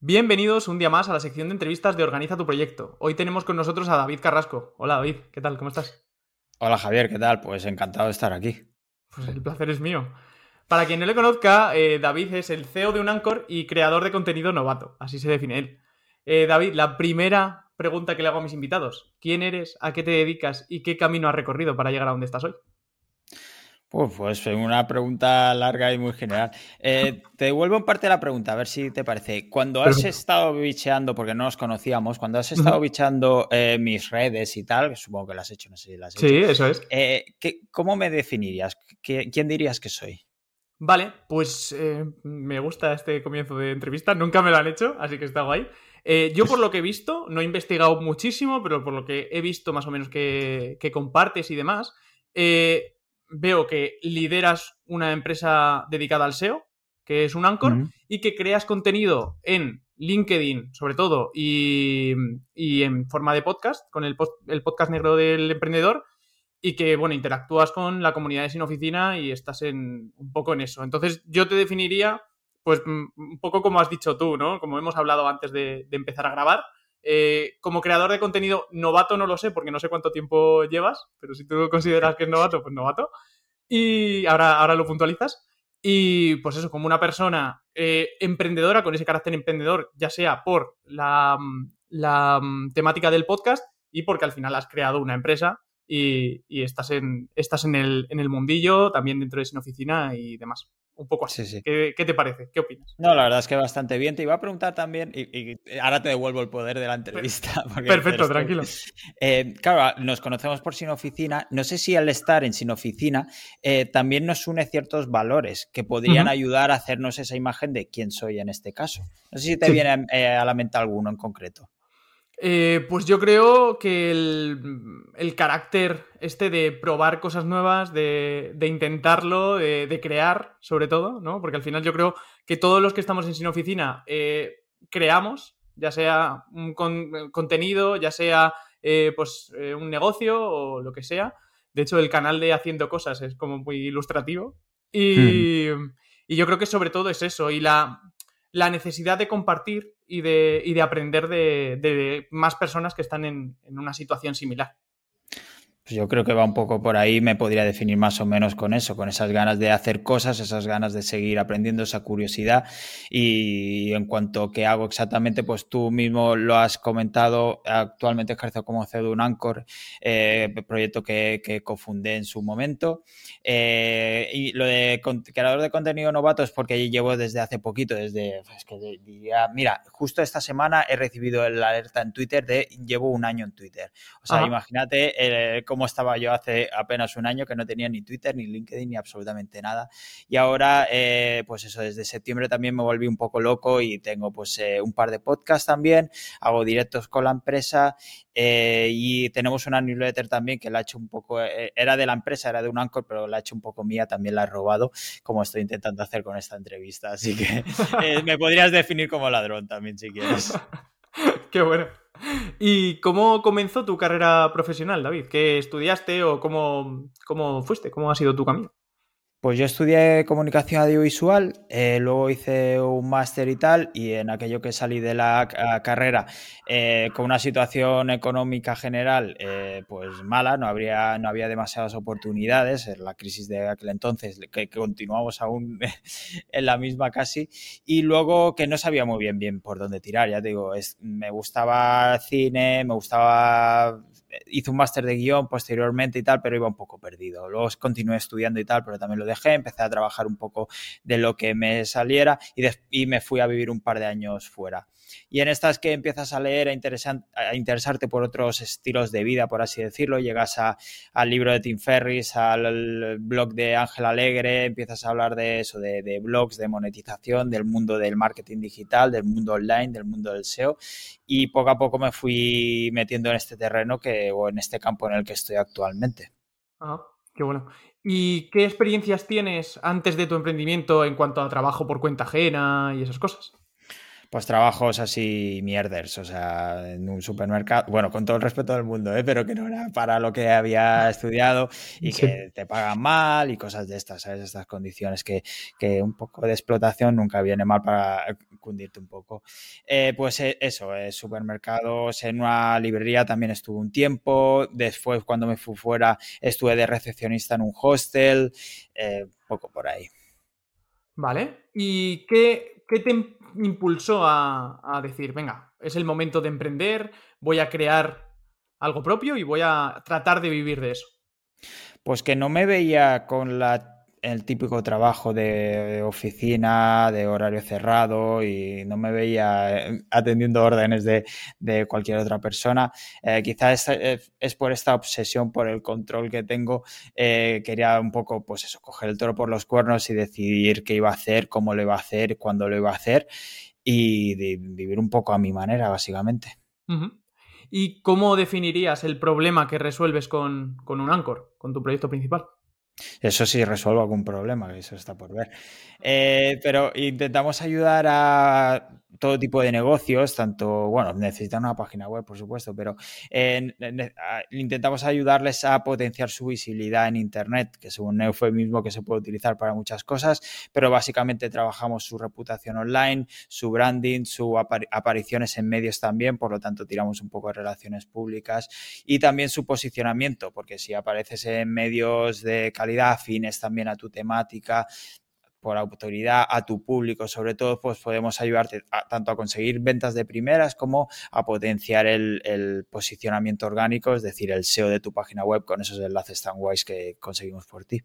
Bienvenidos un día más a la sección de entrevistas de Organiza tu Proyecto. Hoy tenemos con nosotros a David Carrasco. Hola David, ¿qué tal? ¿Cómo estás? Hola Javier, ¿qué tal? Pues encantado de estar aquí. Pues el placer es mío. Para quien no le conozca, eh, David es el CEO de un Anchor y creador de contenido novato, así se define él. Eh, David, la primera pregunta que le hago a mis invitados, ¿quién eres, a qué te dedicas y qué camino has recorrido para llegar a donde estás hoy? Pues, pues una pregunta larga y muy general. Eh, te devuelvo en parte la pregunta, a ver si te parece. Cuando has estado bicheando, porque no nos conocíamos, cuando has estado bicheando eh, mis redes y tal, supongo que las has hecho, no sé si las has hecho. Sí, eso es. Eh, ¿Cómo me definirías? ¿Quién dirías que soy? Vale, pues me gusta este comienzo de entrevista. Nunca me lo han hecho, así que está guay. yo por lo que he visto, no he investigado muchísimo, pero por lo que he visto más o menos que, que compartes y demás, eh, veo que lideras una empresa dedicada al SEO, que es un Anchor, y que creas contenido en LinkedIn, sobre todo, y, en forma de podcast, con el, el, podcast negro del emprendedor, y que, bueno, interactúas con la comunidad de Sin Oficina y estás en un poco en eso. Entonces, yo te definiría, pues, un poco como has dicho tú, ¿no? Como hemos hablado antes de, de empezar a grabar, eh, como creador de contenido, novato no lo sé, porque no sé cuánto tiempo llevas, pero si tú consideras que es novato, pues novato. Y ahora, ahora lo puntualizas. Y pues eso, como una persona eh, emprendedora, con ese carácter emprendedor, ya sea por la, la, temática del podcast y porque al final has creado una empresa y, estás, en, estás en, el, en el mundillo, también dentro de esa oficina y demás un poco así. ¿Qué, te parece? ¿Qué opinas? No, la verdad es que bastante bien. Te iba a preguntar también, y, ahora te devuelvo el poder de la entrevista. Perfecto, tranquilo. Eh, claro, nos conocemos por Sin Oficina. No sé si al estar en Sin Oficina eh, también nos une ciertos valores que podrían ayudar a hacernos esa imagen de quién soy en este caso. No sé si te viene eh, a la mente alguno en concreto. Eh, pues yo creo que el, carácter este de probar cosas nuevas, de, intentarlo, de, crear, sobre todo, ¿no? Porque al final yo creo que todos los que estamos en Sin Oficina eh, creamos, ya sea un contenido, ya sea eh, pues un negocio o lo que sea. De hecho, el canal de Haciendo Cosas es como muy ilustrativo. Y, hmm. y yo creo que sobre todo es eso. Y la, la necesidad de compartir y de, y de aprender de, de, más personas que están en, en una situación similar. Pues yo creo que va un poco por ahí, me podría definir más o menos con eso, con esas ganas de hacer cosas, esas ganas de seguir aprendiendo, esa curiosidad. Y en cuanto a qué hago exactamente, pues tú mismo lo has comentado, actualmente ejerzo como CEO de un Anchor, eh, proyecto que, que, cofundé en su momento. Eh, y lo de creador de contenido novato es porque llevo desde hace poquito, desde, es que diría, mira, justo esta semana he recibido la alerta en Twitter de llevo un año en Twitter. O sea, imagínate eh, cómo como estaba yo hace apenas un año que no tenía ni Twitter, ni LinkedIn, ni absolutamente nada. Y ahora, eh, pues eso, desde septiembre también me volví un poco loco y tengo pues eh, un par de podcasts también, hago directos con la empresa eh, y tenemos una newsletter también que la he hecho un poco, era de la empresa, era de un Anchor, pero la he hecho un poco mía, también la he robado, como estoy intentando hacer con esta entrevista. Así que me podrías definir como ladrón también si quieres. Qué bueno. ¿Y cómo comenzó tu carrera profesional, David? ¿Qué estudiaste o cómo, cómo fuiste? ¿Cómo ha sido tu camino? Pues yo estudié comunicación audiovisual, eh, luego hice un máster y tal, y en aquello que salí de la carrera eh, con una situación económica general eh, pues mala, no, habría, no había demasiadas oportunidades, en la crisis de aquel entonces, que, continuamos aún en la misma casi, y luego que no sabía muy bien bien por dónde tirar, ya te digo, es, me gustaba cine, me gustaba hice un máster de guion posteriormente y tal, pero iba un poco perdido. Luego continué estudiando y tal, pero también lo dejé, empecé a trabajar un poco de lo que me saliera y, y me fui a vivir un par de años fuera. Y en estas que empiezas a leer, a, a interesarte por otros estilos de vida, por así decirlo, llegas al libro de Tim Ferris, al blog de Ángel Alegre, empiezas a hablar de eso, de, blogs, de monetización, del mundo del marketing digital, del mundo online, del mundo del SEO. Y poco a poco me fui metiendo en este terreno que, o en este campo en el que estoy actualmente. Ah, qué bueno. ¿Y qué experiencias tienes antes de tu emprendimiento en cuanto a trabajo por cuenta ajena y esas cosas? Pues trabajos así mierders, o sea, en un supermercado, bueno, con todo el respeto del mundo, ¿eh? pero que no era para lo que había estudiado y que te pagan mal y cosas de estas, ¿sabes? Estas condiciones que, que un poco de explotación nunca viene mal para cundirte un poco. Eh, pues eh, eso, supermercados, en una librería también estuve un tiempo, después cuando me fui fuera estuve de recepcionista en un hostel, poco por ahí. Vale, ¿y qué, qué te impulsó a, decir, venga, es el momento de emprender, voy a crear algo propio y voy a tratar de vivir de eso? Pues que no me veía con la el típico trabajo de oficina, de horario cerrado y no me veía eh, atendiendo órdenes de, cualquier otra persona. Eh, quizás es, por esta obsesión, por el control que tengo, eh, quería un poco, pues eso, coger el toro por los cuernos y decidir qué iba a hacer, cómo lo iba a hacer, cuándo lo iba a hacer y vivir un poco a mi manera, básicamente. ¿Y cómo definirías el problema que resuelves con, con un Anchor, con tu proyecto principal? Eso sí, resuelvo algún problema, eso está por ver. Eh, pero intentamos ayudar a todo tipo de negocios, tanto, bueno, necesitan una página web, por supuesto, pero intentamos ayudarles a potenciar su visibilidad en Internet, que es un eufemismo que se puede utilizar para muchas cosas, pero básicamente trabajamos su reputación online, su branding, sus apariciones en medios también, por lo tanto tiramos un poco de relaciones públicas y también su posicionamiento, porque si apareces en medios de calidad afines también a tu temática, por autoridad a tu público, sobre todo, pues podemos ayudarte tanto a conseguir ventas de primeras como a potenciar el, posicionamiento orgánico, es decir, el SEO de tu página web con esos enlaces tan guays que conseguimos por ti.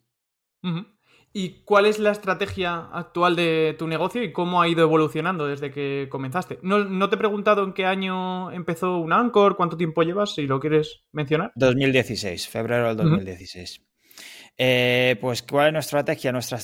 ¿Y cuál es la estrategia actual de tu negocio y cómo ha ido evolucionando desde que comenzaste? No, te he preguntado en qué año empezó un Anchor, cuánto tiempo llevas, si lo quieres mencionar. 2016, febrero del 2016. Eh, pues, ¿cuál es nuestra estrategia? Nuestra,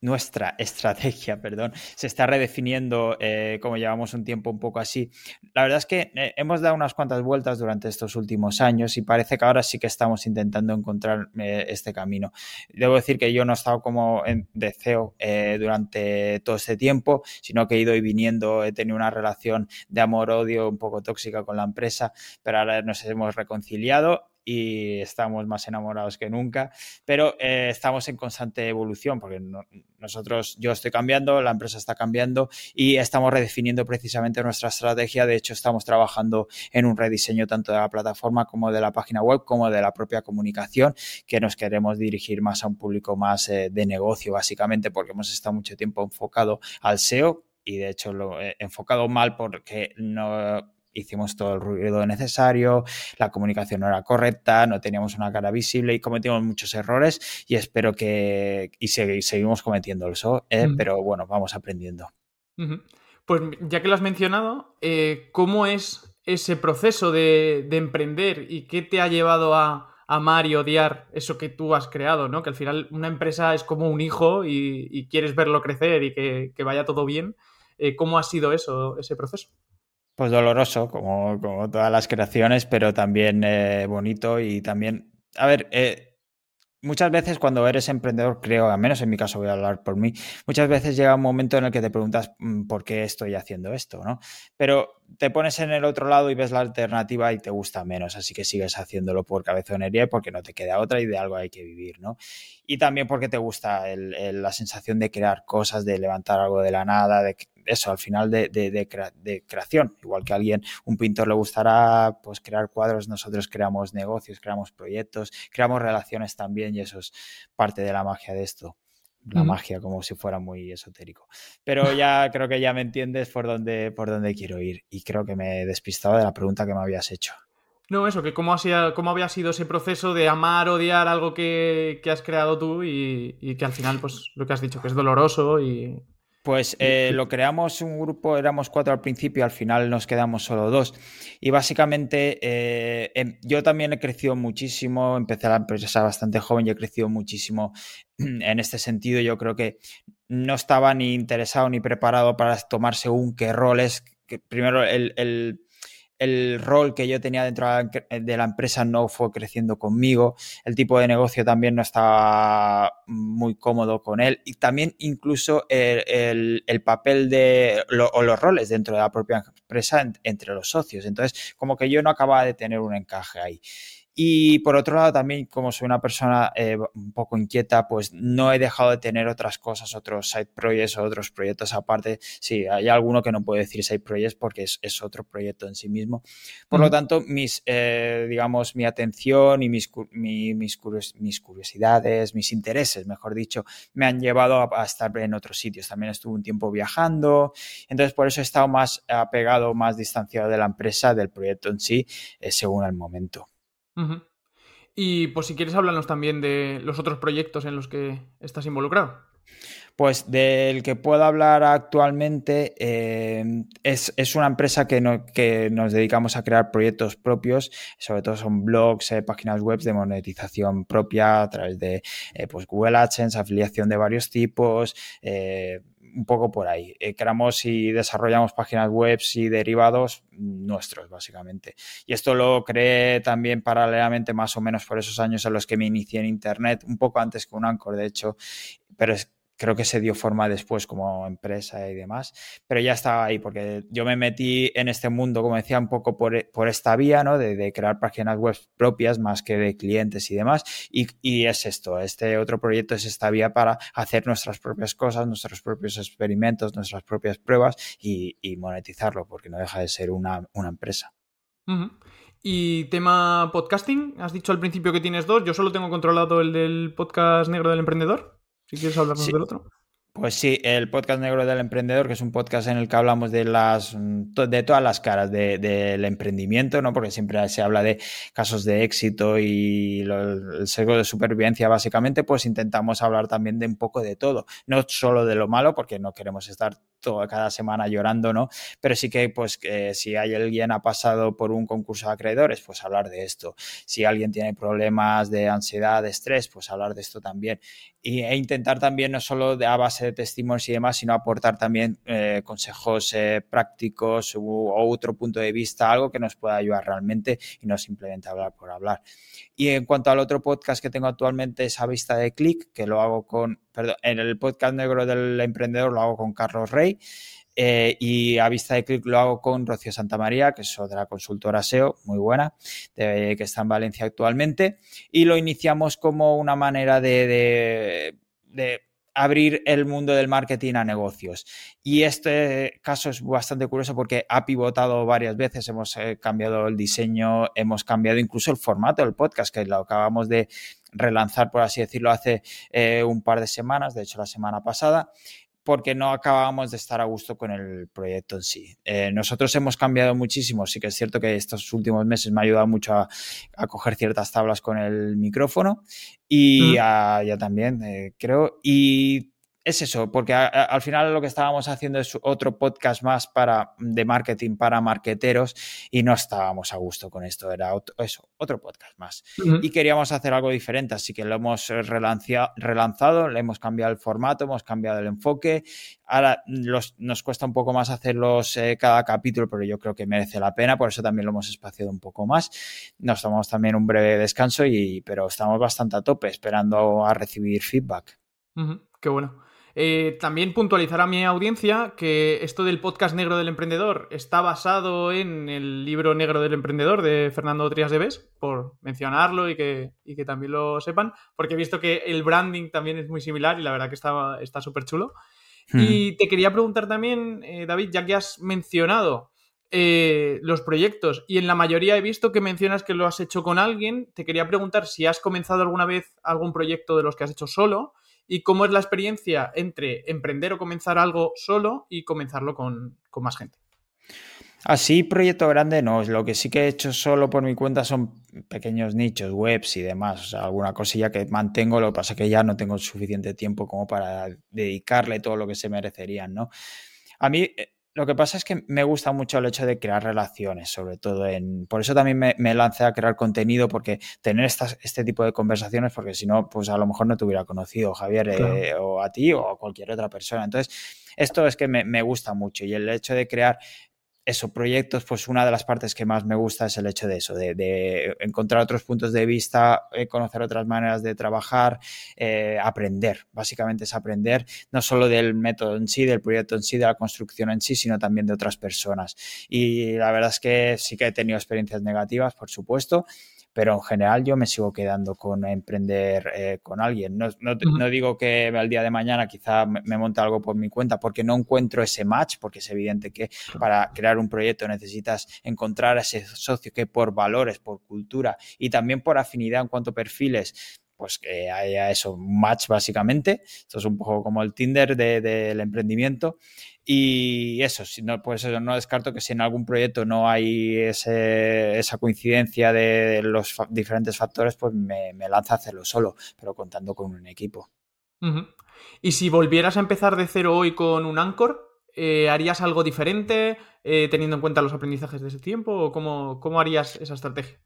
nuestra estrategia, perdón, se está redefiniendo, eh, como llevamos un tiempo un poco así. La verdad es que eh, hemos dado unas cuantas vueltas durante estos últimos años y parece que ahora sí que estamos intentando encontrar este camino. Debo decir que yo no he estado como en, de CEO durante todo este tiempo, sino que he ido y viniendo, he tenido una relación de amor-odio un poco tóxica con la empresa, pero ahora nos hemos reconciliado y estamos más enamorados que nunca, pero eh, estamos en constante evolución porque nosotros, yo estoy cambiando, la empresa está cambiando y estamos redefiniendo precisamente nuestra estrategia. De hecho, estamos trabajando en un rediseño tanto de la plataforma como de la página web, como de la propia comunicación, que nos queremos dirigir más a un público más eh, de negocio, básicamente, porque hemos estado mucho tiempo enfocado al SEO y de hecho lo he enfocado mal porque no hicimos todo el ruido necesario, la comunicación no era correcta, no teníamos una cara visible y cometimos muchos errores y espero que, y seguimos cometiendo eso, ¿eh? mm. pero bueno, vamos aprendiendo. Pues ya que lo has mencionado, eh, ¿cómo es ese proceso de, emprender y qué te ha llevado a amar y odiar eso que tú has creado, ¿no? Que al final una empresa es como un hijo y, quieres verlo crecer y que, vaya todo bien. Eh, ¿Cómo ha sido eso, ese proceso? Pues doloroso, como, como todas las creaciones, pero también eh, bonito y también, a ver, eh, muchas veces cuando eres emprendedor, creo, al menos en mi caso voy a hablar por mí, muchas veces llega un momento en el que te preguntas mm, por qué estoy haciendo esto, ¿no? Pero te pones en el otro lado y ves la alternativa y te gusta menos, así que sigues haciéndolo por cabezonería y porque no te queda otra y de algo hay que vivir, ¿no? Y también porque te gusta la sensación de crear cosas, de levantar algo de la nada, de eso, al final de, de, creación. Igual que a alguien, un pintor le gustará pues crear cuadros, nosotros creamos negocios, creamos proyectos, creamos relaciones también y eso es parte de la magia de esto la magia como si fuera muy esotérico. Pero ya creo que ya me entiendes por dónde, por dónde quiero ir y creo que me he despistado de la pregunta que me habías hecho. No, eso, que cómo, cómo había sido ese proceso de amar, odiar algo que, has creado tú y, y, que al final, pues lo que has dicho, que es doloroso y, pues eh, lo creamos un grupo, éramos cuatro al principio, al final nos quedamos solo dos. Y básicamente eh, em, yo también he crecido muchísimo, empecé la empresa bastante joven y he crecido muchísimo en este sentido. Yo creo que no estaba ni interesado ni preparado para tomar según qué roles. Que primero el, el rol que yo tenía dentro de la empresa no fue creciendo conmigo, el tipo de negocio también no estaba muy cómodo con él y también incluso el, papel de o los roles dentro de la propia empresa entre los socios. Entonces, como que yo no acababa de tener un encaje ahí. Y por otro lado, también como soy una persona eh, un poco inquieta, pues no he dejado de tener otras cosas, otros side projects o otros proyectos aparte. Sí, hay alguno que no puedo decir side projects porque es, otro proyecto en sí mismo. Por lo tanto, mis, eh, digamos, mi atención y mis, mis, curiosidades, mis intereses, mejor dicho, me han llevado a, estar en otros sitios. También estuve un tiempo viajando. Entonces, por eso he estado más apegado, más distanciado de la empresa, del proyecto en sí, eh, según el momento. Y pues si quieres háblanos también de los otros proyectos en los que estás involucrado. Pues del que puedo hablar actualmente eh, es, una empresa que, que, nos dedicamos a crear proyectos propios, sobre todo son blogs, eh, páginas web de monetización propia a través de eh, pues Google AdSense, afiliación de varios tipos, un poco por ahí. Eh, creamos y desarrollamos páginas web y derivados nuestros, básicamente. Y esto lo creé también paralelamente, más o menos por esos años en los que me inicié en Internet, un poco antes que un Anchor, de hecho, pero es, creo que se dio forma después como empresa y demás, pero ya estaba ahí porque yo me metí en este mundo, como decía, un poco por, esta vía, ¿no? De, crear páginas web propias más que de clientes y demás. Y, es esto, este otro proyecto es esta vía para hacer nuestras propias cosas, nuestros propios experimentos, nuestras propias pruebas y, monetizarlo, porque no deja de ser una, empresa. Y tema podcasting, has dicho al principio que tienes dos, yo solo tengo controlado el del podcast negro del emprendedor. Si quieres hablarnos del otro. Pues sí, el podcast negro del emprendedor, que es un podcast en el que hablamos de las de todas las caras del emprendimiento, ¿no? Porque siempre se habla de casos de éxito y el sesgo de supervivencia, básicamente, pues intentamos hablar también de un poco de todo. No solo de lo malo, porque no queremos estar toda cada semana llorando, ¿no? Pero sí que, pues, que si hay alguien ha pasado por un concurso de acreedores, pues hablar de esto. Si alguien tiene problemas de ansiedad, de estrés, pues hablar de esto también. Y, e intentar también no solo de, a base de testimonios y demás, sino aportar también eh, consejos eh, prácticos u, otro punto de vista, algo que nos pueda ayudar realmente y no simplemente hablar por hablar. Y en cuanto al otro podcast que tengo actualmente es A Vista de Click, que lo hago con, perdón, en el podcast negro del emprendedor lo hago con Carlos Rey. Eh, y a vista de clic lo hago con Rocío Santamaría, que es otra consultora SEO muy buena, que está en Valencia actualmente. Y lo iniciamos como una manera de abrir el mundo del marketing a negocios. Y este caso es bastante curioso porque ha pivotado varias veces, hemos eh, cambiado el diseño, hemos cambiado incluso el formato del podcast, que lo acabamos de relanzar, por así decirlo, hace eh, un par de semanas, de hecho la semana pasada porque no acabábamos de estar a gusto con el proyecto en sí. Eh, nosotros hemos cambiado muchísimo, sí que es cierto que estos últimos meses me ha ayudado mucho a, coger ciertas tablas con el micrófono y ya también, eh, creo. Y es eso, porque al final lo que estábamos haciendo es otro podcast más para, de marketing para marqueteros y no estábamos a gusto con esto, era otro, eso, otro podcast más. Y queríamos hacer algo diferente, así que lo hemos relanzado, le hemos cambiado el formato, hemos cambiado el enfoque. Ahora nos cuesta un poco más hacerlos eh, cada capítulo, pero yo creo que merece la pena, por eso también lo hemos espaciado un poco más. Nos tomamos también un breve descanso, y, pero estamos bastante a tope, esperando a recibir feedback. Qué bueno. Eh, también puntualizar a mi audiencia que esto del podcast negro del emprendedor está basado en el libro negro del emprendedor de Fernando Trías de Bes, por mencionarlo y que, que también lo sepan, porque he visto que el branding también es muy similar y la verdad que está súper chulo. Hmm. Y te quería preguntar también, eh, David, ya que has mencionado eh, los proyectos y en la mayoría he visto que mencionas que lo has hecho con alguien. Te quería preguntar si has comenzado alguna vez algún proyecto de los que has hecho solo y cómo es la experiencia entre emprender o comenzar algo solo y comenzarlo con, más gente. Así, proyecto grande no, lo que sí que he hecho solo por mi cuenta son pequeños nichos, webs y demás, o sea, alguna cosilla que mantengo, lo que pasa es que ya no tengo suficiente tiempo como para dedicarle todo lo que se merecerían, ¿no? A mí, eh, lo que pasa es que me gusta mucho el hecho de crear relaciones, sobre todo en... Por eso también me, lancé a crear contenido, porque tener estas, este tipo de conversaciones, porque si no, pues a lo mejor no te hubiera conocido, Javier, eh, o a ti o a cualquier otra persona. Entonces, esto es que me, me, gusta mucho y el hecho de crear eso, proyectos, pues una de las partes que más me gusta es el hecho de eso, de, encontrar otros puntos de vista, eh, conocer otras maneras de trabajar, eh, aprender. Básicamente es aprender no solo del método en sí, del proyecto en sí, de la construcción en sí, sino también de otras personas. Y la verdad es que sí que he tenido experiencias negativas, por supuesto, pero en general yo me sigo quedando con emprender eh, con alguien. No, no, digo que al día de mañana quizá me, monte algo por mi cuenta porque no encuentro ese match, porque es evidente que para crear un proyecto necesitas encontrar a ese socio que por valores, por cultura y también por afinidad en cuanto a perfiles pues que haya eso, un match básicamente. Esto es un poco como el Tinder del emprendimiento. Y eso, si no, pues eso, no descarto que si en algún proyecto no hay esa coincidencia de los diferentes factores, pues me, lanza a hacerlo solo, pero contando con un equipo. Y si volvieras a empezar de cero hoy con un Anchor, eh, ¿harías algo diferente eh, teniendo en cuenta los aprendizajes de ese tiempo? ¿O cómo harías esa estrategia?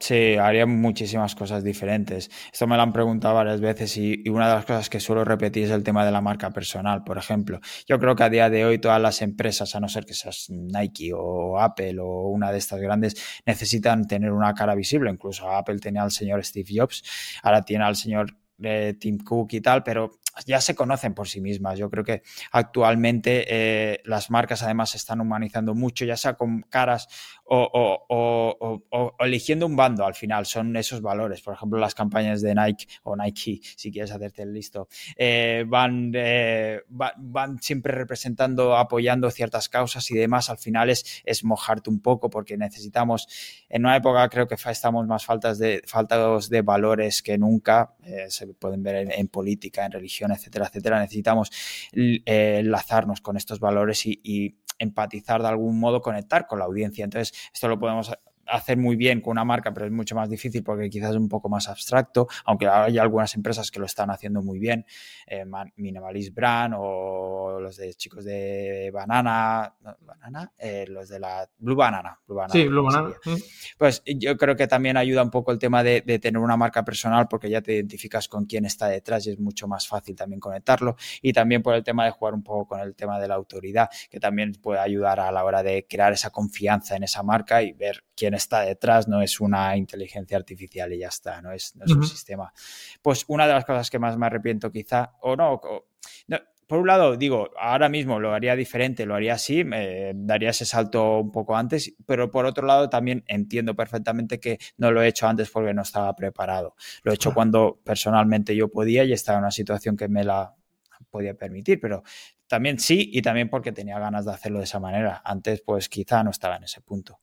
Sí, haría muchísimas cosas diferentes. Esto me lo han preguntado varias veces y, una de las cosas que suelo repetir es el tema de la marca personal, por ejemplo. Yo creo que a día de hoy todas las empresas, a no ser que seas Nike o Apple o una de estas grandes, necesitan tener una cara visible. Incluso Apple tenía al señor Steve Jobs, ahora tiene al señor eh, Tim Cook y tal, pero ya se conocen por sí mismas. Yo creo que actualmente eh, las marcas además se están humanizando mucho, ya sea con caras o, eligiendo un bando al final, son esos valores. Por ejemplo, las campañas de Nike o Nike, si quieres hacerte el listo, eh, van, eh, van siempre representando, apoyando ciertas causas y demás. Al final es, es mojarte un poco porque necesitamos, en una época creo que estamos más faltas de, faltados de valores que nunca, eh, se pueden ver en, política, en religión, etcétera, etcétera. Necesitamos enlazarnos con estos valores y empatizar de algún modo, conectar con la audiencia. Entonces, esto lo podemos hacer muy bien con una marca, pero es mucho más difícil porque quizás es un poco más abstracto, aunque hay algunas empresas que lo están haciendo muy bien, eh, Minimalist Brand o los de chicos de Banana, Banana, eh, los de la Blue Banana. sí, Blue Banana. Pues yo creo que también ayuda un poco el tema de, tener una marca personal porque ya te identificas con quién está detrás y es mucho más fácil también conectarlo y también por el tema de jugar un poco con el tema de la autoridad, que también puede ayudar a la hora de crear esa confianza en esa marca y ver quién está detrás, no es una inteligencia artificial y ya está, no es, un sistema. Pues una de las cosas que más me arrepiento quizá, o no, por un lado, digo, ahora mismo lo haría diferente, lo haría así, daría ese salto un poco antes, pero por otro lado también entiendo perfectamente que no lo he hecho antes porque no estaba preparado. Lo he hecho cuando personalmente yo podía y estaba en una situación que me la podía permitir, pero también sí y también porque tenía ganas de hacerlo de esa manera. Antes, pues quizá no estaba en ese punto.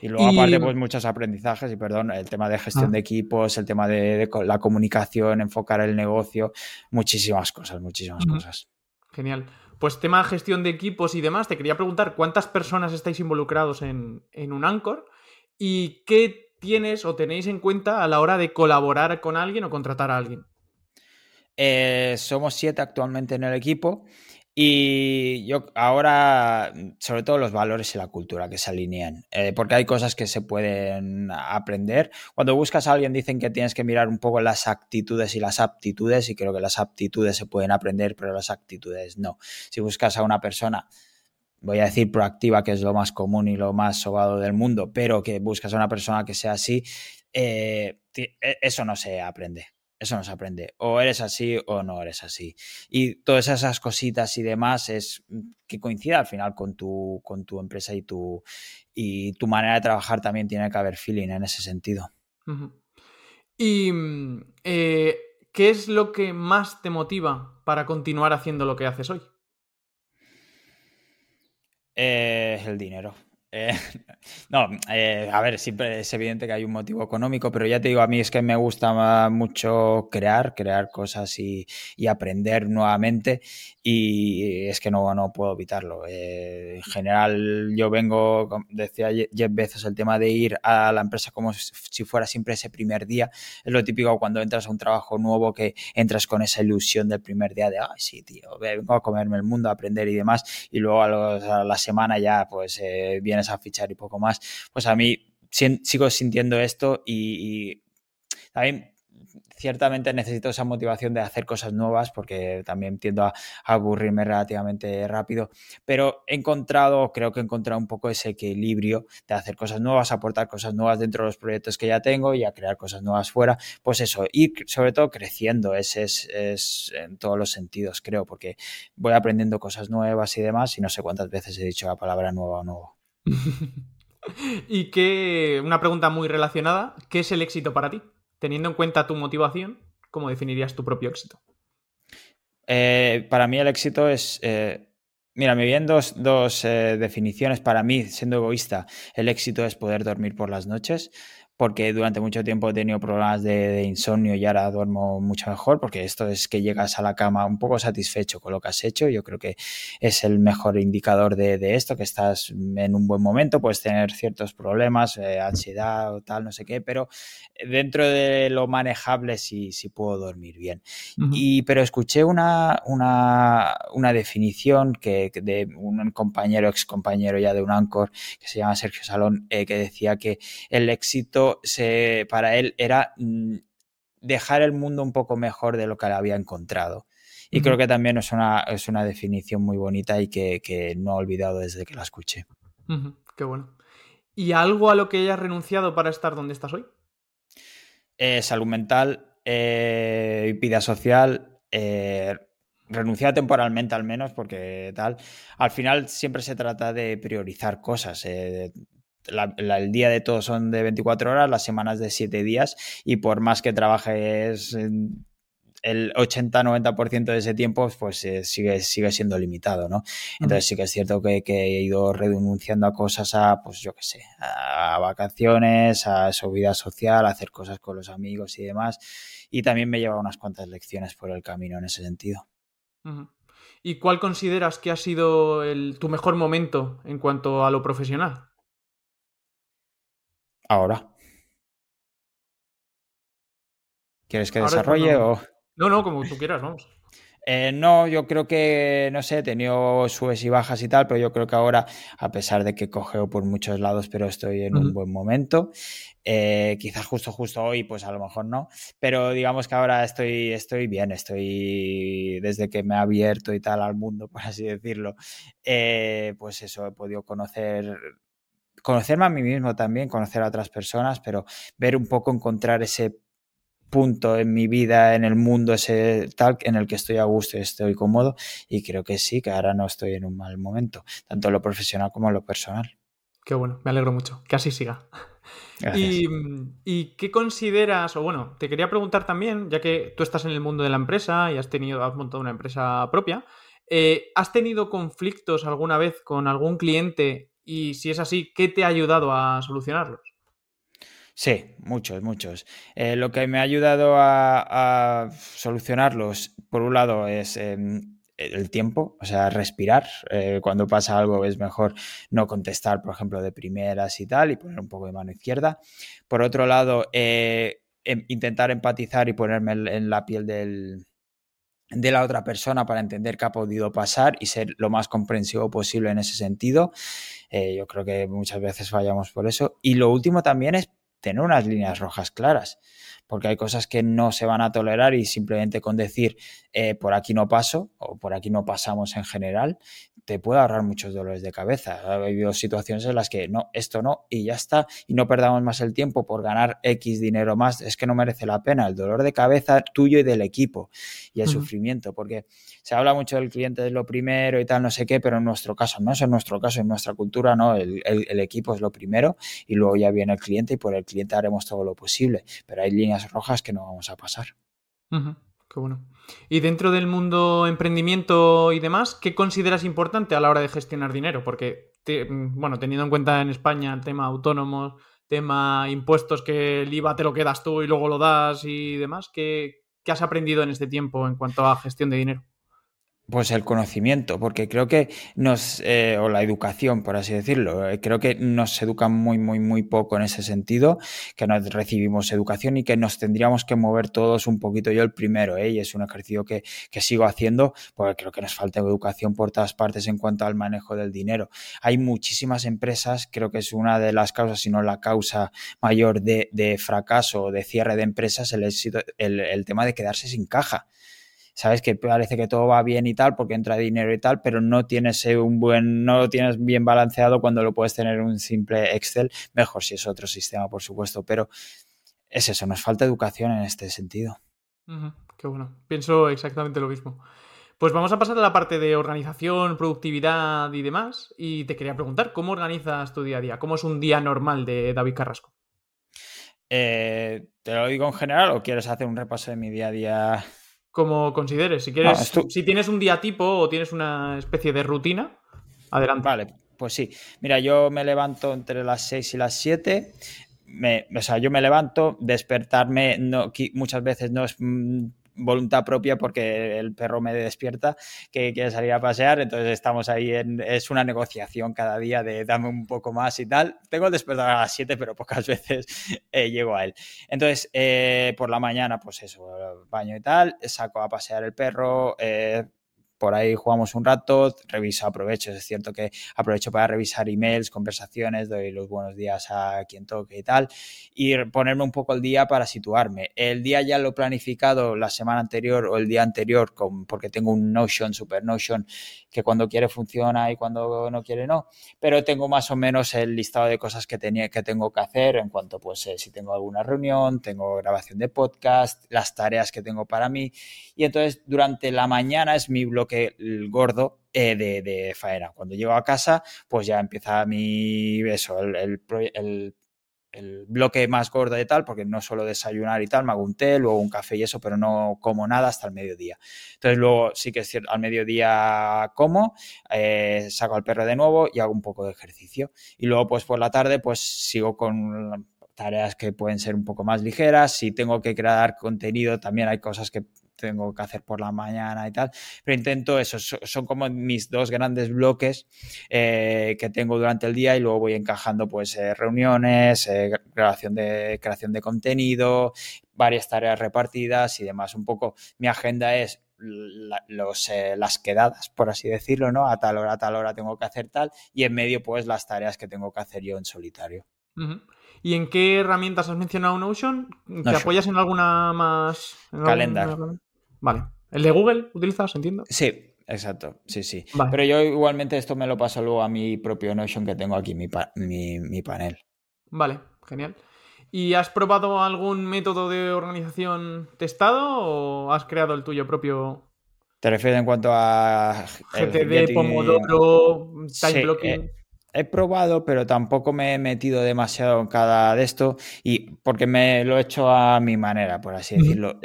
Y luego, aparte, pues muchos aprendizajes y, perdón, el tema de gestión ah. de equipos, el tema de, la comunicación, enfocar el negocio, muchísimas cosas, muchísimas cosas. Genial. Pues tema de gestión de equipos y demás, te quería preguntar cuántas personas estáis involucrados en, un Anchor y qué tienes o tenéis en cuenta a la hora de colaborar con alguien o contratar a alguien. Eh, somos siete actualmente en el equipo y yo ahora, sobre todo los valores y la cultura que se alinean, eh, porque hay cosas que se pueden aprender. Cuando buscas a alguien dicen que tienes que mirar un poco las actitudes y las aptitudes, y creo que las aptitudes se pueden aprender, pero las actitudes no. Si buscas a una persona, voy a decir proactiva, que es lo más común y lo más sobado del mundo, pero que buscas a una persona que sea así, eh, e, eso no se aprende. Eso no se aprende. O eres así o no eres así. Y todas esas cositas y demás es mm, que coincida al final con tu, con tu empresa y tu, y tu manera de trabajar también tiene que haber feeling en ese sentido. ¿Y mm, eh, qué es lo que más te motiva para continuar haciendo lo que haces hoy? Eh, el dinero. Eh, no, eh, a ver, siempre es evidente que hay un motivo económico, pero ya te digo, a mí es que me gusta mucho crear, crear cosas y, aprender nuevamente y es que no, no puedo evitarlo. Eh, en general, yo vengo, decía Jeff Bezos, el tema de ir a la empresa como si fuera siempre ese primer día. Es lo típico cuando entras a un trabajo nuevo que entras con esa ilusión del primer día de, ay, sí, tío, vengo a comerme el mundo, a aprender y demás, y luego a, la semana ya, pues viene a fichar y poco más, pues a mí sigo sintiendo esto y, también ciertamente necesito esa motivación de hacer cosas nuevas porque también tiendo a, aburrirme relativamente rápido, pero he encontrado, creo que he encontrado un poco ese equilibrio de hacer cosas nuevas, aportar cosas nuevas dentro de los proyectos que ya tengo y a crear cosas nuevas fuera, pues eso, ir sobre todo creciendo, ese es, es en todos los sentidos, creo, porque voy aprendiendo cosas nuevas y demás y no sé cuántas veces he dicho la palabra nueva o nuevo. y que, una pregunta muy relacionada, ¿qué es el éxito para ti? Teniendo en cuenta tu motivación, ¿cómo definirías tu propio éxito? Eh, para mí el éxito es... Eh, mira, me vienen dos, dos eh, definiciones. Para mí, siendo egoísta, el éxito es poder dormir por las noches porque durante mucho tiempo he tenido problemas de, insomnio y ahora duermo mucho mejor, porque esto es que llegas a la cama un poco satisfecho con lo que has hecho. Yo creo que es el mejor indicador de, esto, que estás en un buen momento, puedes tener ciertos problemas, eh, ansiedad o tal, no sé qué, pero dentro de lo manejable sí, sí puedo dormir bien. y, pero escuché una, una, una definición que, de un compañero, ex compañero ya de un Anchor, que se llama Sergio Salón, eh, que decía que el éxito se, para él era mm, dejar el mundo un poco mejor de lo que había encontrado. Y creo que también es una, es una definición muy bonita y que, no he olvidado desde que la escuché. Qué bueno. ¿Y algo a lo que hayas renunciado para estar donde estás hoy? Eh, salud mental, eh, vida social, eh, renunciar temporalmente al menos, porque tal. Al final siempre se trata de priorizar cosas. Eh, el día de todos son de 24 horas, las semanas de 7 días y por más que trabajes el 80-90% de ese tiempo pues eh, sigue, sigue siendo limitado, ¿no? Entonces sí que es cierto que, he ido renunciando a cosas a, pues yo qué sé, a vacaciones, a su vida social, a hacer cosas con los amigos y demás. Y también me lleva unas cuantas lecciones por el camino en ese sentido. ¿Y cuál consideras que ha sido tu mejor momento en cuanto a lo profesional? Ahora. ¿Quieres que desarrolle o...? No, no, como tú quieras, vamos. Eh, no, yo creo que, no sé, he tenido subes y bajas y tal, pero yo creo que ahora, a pesar de que cogeo por muchos lados, pero estoy en un buen momento. Eh, quizás justo, justo hoy, pues a lo mejor no, pero digamos que ahora estoy, estoy bien, estoy desde que me he abierto y tal al mundo, por así decirlo, eh, pues eso, he podido conocer conocerme a mí mismo también, conocer a otras personas, pero ver un poco, encontrar ese punto en mi vida, en el mundo, ese tal en el que estoy a gusto y estoy cómodo. Y creo que sí, que ahora no estoy en un mal momento, tanto en lo profesional como en lo personal. Qué bueno, me alegro mucho. Que así siga. Y, y, qué consideras? O bueno, te quería preguntar también, ya que tú estás en el mundo de la empresa y has tenido, has montado una empresa propia. Eh, ¿Has tenido conflictos alguna vez con algún cliente y si es así, ¿qué te ha ayudado a solucionarlos? Sí, muchos, muchos. Eh, lo que me ha ayudado a, solucionarlos, por un lado, es em, el tiempo, o sea, respirar. Eh, cuando pasa algo es mejor no contestar, por ejemplo, de primeras y tal, y poner un poco de mano izquierda. Por otro lado, eh, em, intentar empatizar y ponerme en la piel del, de la otra persona para entender qué ha podido pasar y ser lo más comprensivo posible en ese sentido. Eh, yo creo que muchas veces fallamos por eso. Y lo último también es tener unas líneas rojas claras, porque hay cosas que no se van a tolerar y simplemente con decir eh, por aquí no paso o por aquí no pasamos en general, te puede ahorrar muchos dolores de cabeza. Ha habido situaciones en las que no, esto no, y ya está, y no perdamos más el tiempo por ganar X dinero más, es que no merece la pena el dolor de cabeza tuyo y del equipo y el sufrimiento, porque se habla mucho del cliente de lo primero y tal, no sé qué, pero en nuestro caso no es en nuestro caso, en nuestra cultura no, el, equipo es lo primero y luego ya viene el cliente y por el cliente haremos todo lo posible, pero hay líneas rojas que no vamos a pasar. Qué bueno. Y dentro del mundo emprendimiento y demás, ¿qué consideras importante a la hora de gestionar dinero? Porque, bueno, teniendo en cuenta en España el tema autónomos, tema impuestos que el IVA te lo quedas tú y luego lo das y demás, ¿qué, has aprendido en este tiempo en cuanto a gestión de dinero? Pues el conocimiento, porque creo que nos, eh, o la educación, por así decirlo, eh, creo que nos educan muy, muy, muy poco en ese sentido, que no recibimos educación y que nos tendríamos que mover todos un poquito, yo el primero, ¿eh? y es un ejercicio que, que sigo haciendo, porque creo que nos falta educación por todas partes en cuanto al manejo del dinero. Hay muchísimas empresas, creo que es una de las causas, si no la causa mayor de, de fracaso o de cierre de empresas, el, el, el tema de quedarse sin caja sabes que parece que todo va bien y tal porque entra dinero y tal, pero no tienes un buen, no lo tienes bien balanceado cuando lo puedes tener en un simple Excel, mejor si es otro sistema, por supuesto, pero es eso, nos falta educación en este sentido. qué bueno, pienso exactamente lo mismo. Pues vamos a pasar a la parte de organización, productividad y demás. Y te quería preguntar, ¿cómo organizas tu día a día? ¿Cómo es un día normal de David Carrasco? Eh, ¿Te lo digo en general o quieres hacer un repaso de mi día a día? Como consideres. Si quieres, si tienes un día tipo o tienes una especie de rutina, adelante. Vale, pues sí. Mira, yo me levanto entre las 6 y las 7. Me, o sea, yo me levanto, despertarme no, muchas veces no es mm, voluntad propia porque el perro me despierta que quiere salir a pasear, entonces estamos ahí en, es una negociación cada día de dame un poco más y tal. Tengo el despertar a las 7, pero pocas veces eh, llego a él. Entonces, eh, por la mañana, pues eso, baño y tal, saco a pasear el perro, eh, por ahí jugamos un rato, reviso, aprovecho, es cierto que aprovecho para revisar emails, conversaciones, doy los buenos días a quien toque y tal, y ponerme un poco el día para situarme. El día ya lo he planificado la semana anterior o el día anterior, con, porque tengo un Notion, Super Notion, que cuando quiere funciona y cuando no quiere no, pero tengo más o menos el listado de cosas que, tenía, que tengo que hacer en cuanto, pues, eh, si tengo alguna reunión, tengo grabación de podcast, las tareas que tengo para mí, y entonces durante la mañana es mi bloque el gordo eh, de, faena. Cuando llego a casa, pues ya empieza mi, eso, el, bloque más gordo de tal, porque no suelo desayunar y tal, me hago un té, luego un café y eso, pero no como nada hasta el mediodía. Entonces luego sí que es cierto, al mediodía como, eh, saco al perro de nuevo y hago un poco de ejercicio. Y luego pues por la tarde pues sigo con tareas que pueden ser un poco más ligeras. Si tengo que crear contenido, también hay cosas que tengo que hacer por la mañana y tal, pero intento eso, son como mis dos grandes bloques eh, que tengo durante el día y luego voy encajando pues eh, reuniones, eh, creación, de, creación de contenido, varias tareas repartidas y demás. Un poco mi agenda es los, las quedadas, por así decirlo, ¿no? A tal hora, a tal hora tengo que hacer tal y en medio pues las tareas que tengo que hacer yo en solitario. ¿Y en qué herramientas has mencionado Notion? ¿Te apoyas en alguna más? Calendar. Vale. ¿El de Google utilizas, entiendo? Sí, exacto. Sí, sí. Pero yo igualmente esto me lo paso luego a mi propio Notion que tengo aquí, mi, mi, panel. Vale, genial. ¿Y has probado algún método de organización testado o has creado el tuyo propio? ¿Te refieres en cuanto a GTD, Pomodoro, time blocking? Eh, he probado, pero tampoco me he metido demasiado en cada de esto y porque me lo he hecho a mi manera, por así decirlo.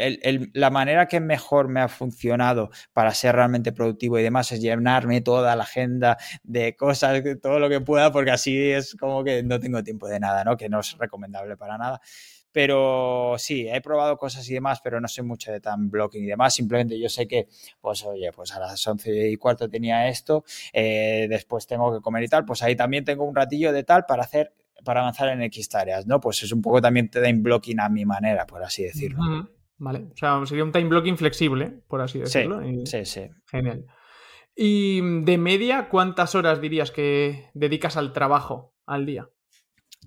la manera que mejor me ha funcionado para ser realmente productivo y demás es llenarme toda la agenda de cosas, todo lo que pueda, porque así es como que no tengo tiempo de nada, ¿no? Que no es recomendable para nada. Pero sí, he probado cosas y demás, pero no sé mucho de tan blocking y demás. Simplemente yo sé que, pues oye, pues a las once y cuarto tenía esto, eh, después tengo que comer y tal, pues ahí también tengo un ratillo de tal para hacer para avanzar en X tareas, ¿no? Pues es un poco también time blocking a mi manera, por así decirlo. Vale, o sea, sería un time blocking flexible, por así decirlo. Sí, sí, Genial. Y de media, ¿cuántas horas dirías que dedicas al trabajo al día?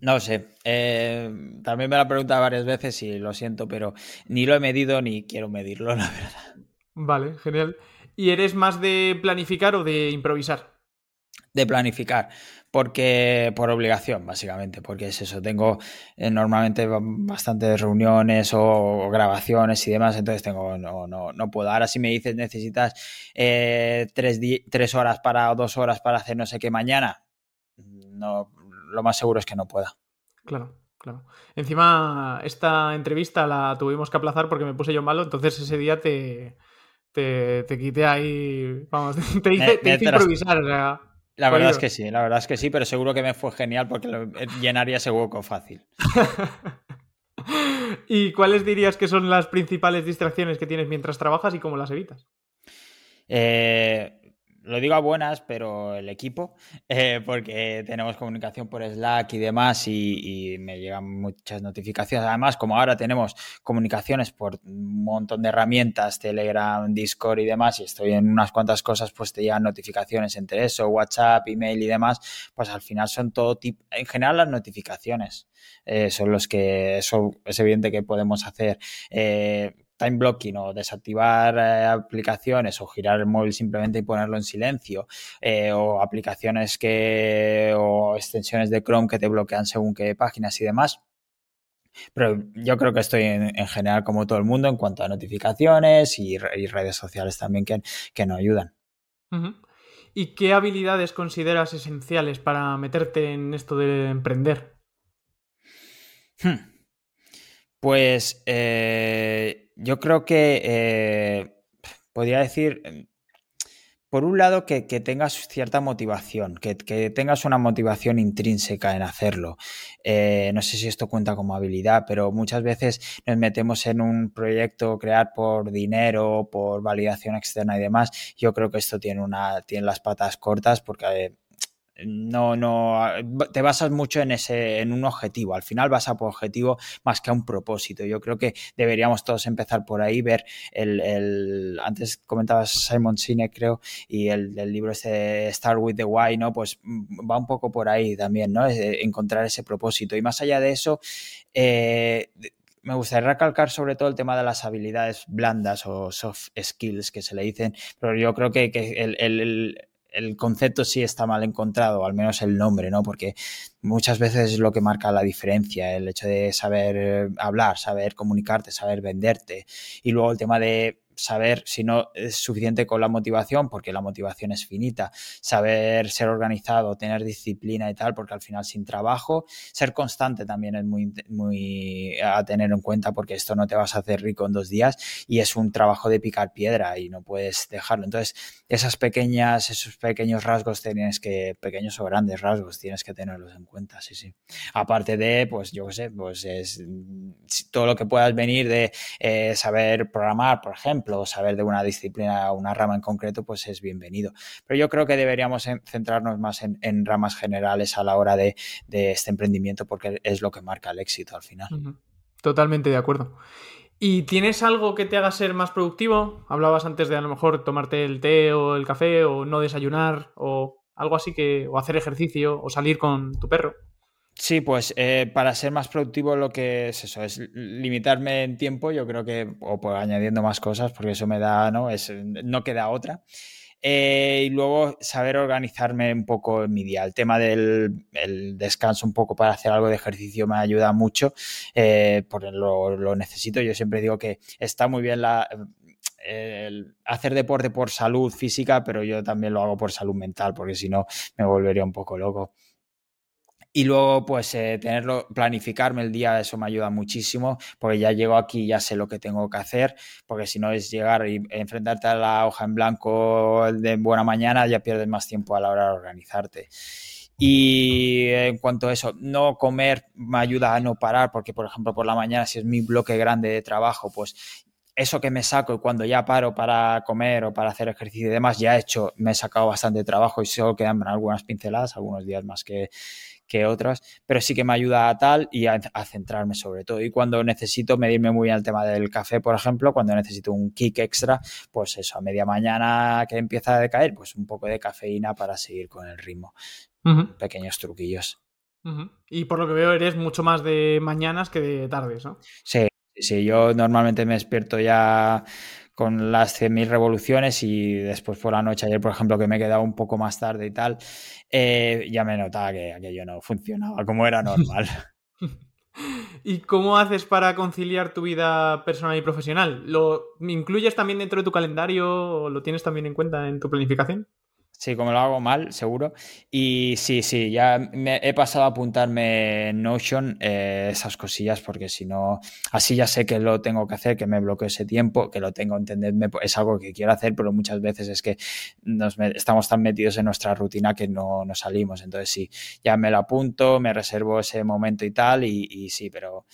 No sé, eh, también me lo han preguntado varias veces y lo siento, pero ni lo he medido ni quiero medirlo, la verdad. Vale, genial. ¿Y eres más de planificar o de improvisar? De planificar, porque por obligación, básicamente, porque es eso, tengo eh, normalmente bastantes reuniones o, grabaciones y demás, entonces tengo, no, no, no puedo. Ahora si me dices necesitas eh, tres, tres horas para o dos horas para hacer no sé qué mañana, no, lo más seguro es que no pueda. Claro, claro. Encima, esta entrevista la tuvimos que aplazar porque me puse yo malo, entonces ese día te, te, quité ahí. Vamos, te hice, improvisar. la verdad es que sí, la verdad es que sí, pero seguro que me fue genial porque llenaría ese hueco fácil. ¿Y cuáles dirías que son las principales distracciones que tienes mientras trabajas y cómo las evitas? Eh, lo digo a buenas, pero el equipo, eh, porque tenemos comunicación por Slack y demás y, me llegan muchas notificaciones. Además, como ahora tenemos comunicaciones por un montón de herramientas, Telegram, Discord y demás, y estoy en unas cuantas cosas, pues te llegan notificaciones entre eso, WhatsApp, email y demás, pues al final son todo tipo, en general las notificaciones eh, son los que, es evidente que podemos hacer. Eh, time blocking o desactivar eh, aplicaciones o girar el móvil simplemente y ponerlo en silencio eh, o aplicaciones que o extensiones de Chrome que te bloquean según qué páginas y demás. Pero yo creo que estoy en, general como todo el mundo en cuanto a notificaciones y, redes sociales también que, que nos ayudan. ¿Y qué habilidades consideras esenciales para meterte en esto de emprender? Hmm. Pues eh, yo creo que eh, podría decir, em, por un lado, que, tengas cierta motivación, que, tengas una motivación intrínseca en hacerlo. Eh, no sé si esto cuenta como habilidad, pero muchas veces nos metemos en un proyecto crear por dinero, por validación externa y demás. Yo creo que esto tiene, una, tiene las patas cortas porque no, no, te basas mucho en ese, en un objetivo. Al final vas a por objetivo más que a un propósito. Yo creo que deberíamos todos empezar por ahí, ver el, el antes comentabas Simon Sinek, creo, y el, libro este Start with the Why, ¿no? Pues mm, va un poco por ahí también, ¿no? encontrar ese propósito. Y más allá de eso, eh, me gustaría recalcar sobre todo el tema de las habilidades blandas o soft skills que se le dicen, pero yo creo que, el, el concepto sí está mal encontrado, al menos el nombre, ¿no? Porque muchas veces es lo que marca la diferencia, el hecho de saber eh, hablar, saber comunicarte, saber venderte. Y luego el tema de saber si no es suficiente con la motivación, porque la motivación es finita, saber ser organizado, tener disciplina y tal, porque al final sin trabajo, ser constante también es muy, muy a tener en cuenta, porque esto no te vas a hacer rico en dos días y es un trabajo de picar piedra y no puedes dejarlo. Entonces, esas pequeñas, esos pequeños rasgos tienes que, pequeños o grandes rasgos, tienes que tenerlos en cuenta, sí, sí. Aparte de, pues yo qué sé, pues es todo lo que puedas venir de eh, saber programar, por ejemplo, o saber de una disciplina o una rama en concreto, pues es bienvenido. Pero yo creo que deberíamos centrarnos más en, ramas generales a la hora de, este emprendimiento porque es lo que marca el éxito al final. Totalmente de acuerdo. ¿Y tienes algo que te haga ser más productivo? Hablabas antes de a lo mejor tomarte el té o el café o no desayunar o algo así que o hacer ejercicio o salir con tu perro. Sí, pues eh, para ser más productivo lo que es eso, es limitarme en tiempo, yo creo que, o pues añadiendo más cosas, porque eso me da, ¿no? Es, no queda otra. Eh, y luego saber organizarme un poco en mi día. El tema del descanso un poco para hacer algo de ejercicio me ayuda mucho, eh, porque lo, necesito. Yo siempre digo que está muy bien hacer deporte por salud física, pero yo también lo hago por salud mental, porque si no me volvería un poco loco. Y luego, pues, eh, tenerlo, planificarme el día, eso me ayuda muchísimo, porque ya llego aquí, ya sé lo que tengo que hacer, porque si no es llegar y enfrentarte a la hoja en blanco de buena mañana, ya pierdes más tiempo a la hora de organizarte. Y en cuanto a eso, no comer me ayuda a no parar, porque por ejemplo por la mañana, si es mi bloque grande de trabajo, pues eso que me saco y cuando ya paro para comer o para hacer ejercicio y demás, ya he hecho, me he sacado bastante trabajo y solo quedan algunas pinceladas, algunos días más que, que otras, pero sí que me ayuda a tal y a, centrarme sobre todo. Y cuando necesito medirme muy bien el tema del café, por ejemplo, cuando necesito un kick extra, pues eso, a media mañana que empieza a decaer, pues un poco de cafeína para seguir con el ritmo. Pequeños truquillos. Y por lo que veo, eres mucho más de mañanas que de tardes, ¿no? Sí, sí, yo normalmente me despierto ya con las 100.000 revoluciones y después por la noche, ayer por ejemplo, que me he quedado un poco más tarde y tal, eh, ya me notaba que aquello no funcionaba como era normal. ¿Y cómo haces para conciliar tu vida personal y profesional? ¿Lo incluyes también dentro de tu calendario o lo tienes también en cuenta en tu planificación? Sí, como lo hago mal, seguro. Y sí, sí, ya me he pasado a apuntarme en Notion eh, esas cosillas porque si no, así ya sé que lo tengo que hacer, que me bloqueo ese tiempo, que lo tengo, entenderme, es algo que quiero hacer, pero muchas veces es que nos estamos tan metidos en nuestra rutina que no, nos salimos. Entonces sí, ya me lo apunto, me reservo ese momento y tal, y, sí, pero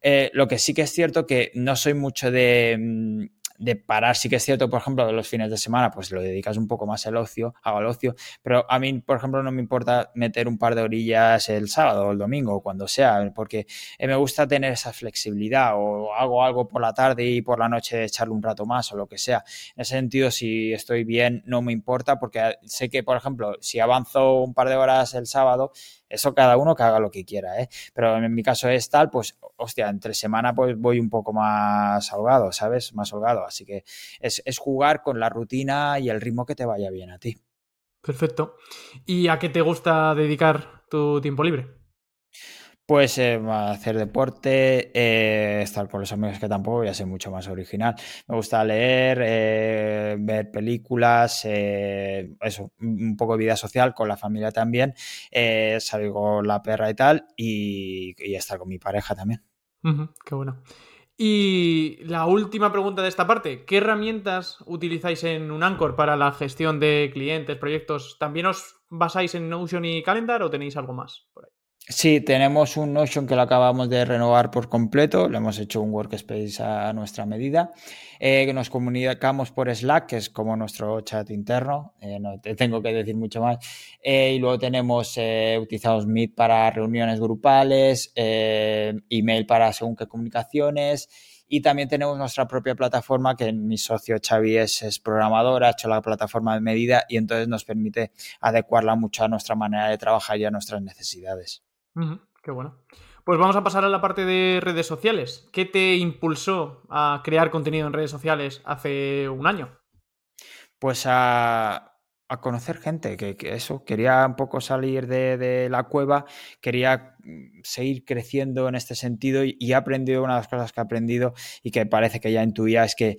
eh, lo que sí que es cierto que no soy mucho de... De parar. Sí que es cierto, por ejemplo, los fines de semana, pues lo dedicas un poco más al ocio, hago el ocio, pero a mí, por ejemplo, no me importa meter un par de orillas el sábado o el domingo o cuando sea, porque eh, me gusta tener esa flexibilidad o hago algo por la tarde y por la noche echarle un rato más o lo que sea. En ese sentido, si estoy bien, no me importa porque sé que, por ejemplo, si avanzo un par de horas el sábado, eso cada uno que haga lo que quiera, ¿eh? Pero en mi caso es tal, pues, hostia, entre semana pues voy un poco más holgado, ¿sabes? Más holgado. Así que es, es jugar con la rutina y el ritmo que te vaya bien a ti. Perfecto. ¿Y a qué te gusta dedicar tu tiempo libre? Pues eh, hacer deporte, eh, estar con los amigos que tampoco voy a ser mucho más original. Me gusta leer, eh, ver películas, eso, un poco de vida social con la familia también, salir con la perra y tal, y, estar con mi pareja también. qué bueno. Y la última pregunta de esta parte, ¿qué herramientas utilizáis en un Anchor para la gestión de clientes, proyectos? ¿También os basáis en Notion y Calendar o tenéis algo más por ahí? Sí, tenemos un Notion que lo acabamos de renovar por completo, le hemos hecho un workspace a nuestra medida, eh, nos comunicamos por Slack, que es como nuestro chat interno, eh, no te tengo que decir mucho más, eh, y luego tenemos, utilizamos Meet para reuniones grupales, email para según qué comunicaciones, y también tenemos nuestra propia plataforma que mi socio Xavi es, es, programador, ha hecho la plataforma de medida y entonces nos permite adecuarla mucho a nuestra manera de trabajar y a nuestras necesidades qué bueno. Pues vamos a pasar a la parte de redes sociales. ¿Qué te impulsó a crear contenido en redes sociales hace un año? Pues a, conocer gente, que, eso, quería un poco salir de, la cueva, quería mm, seguir creciendo en este sentido y, y, he aprendido una de las cosas que he aprendido y que parece que ya intuía es que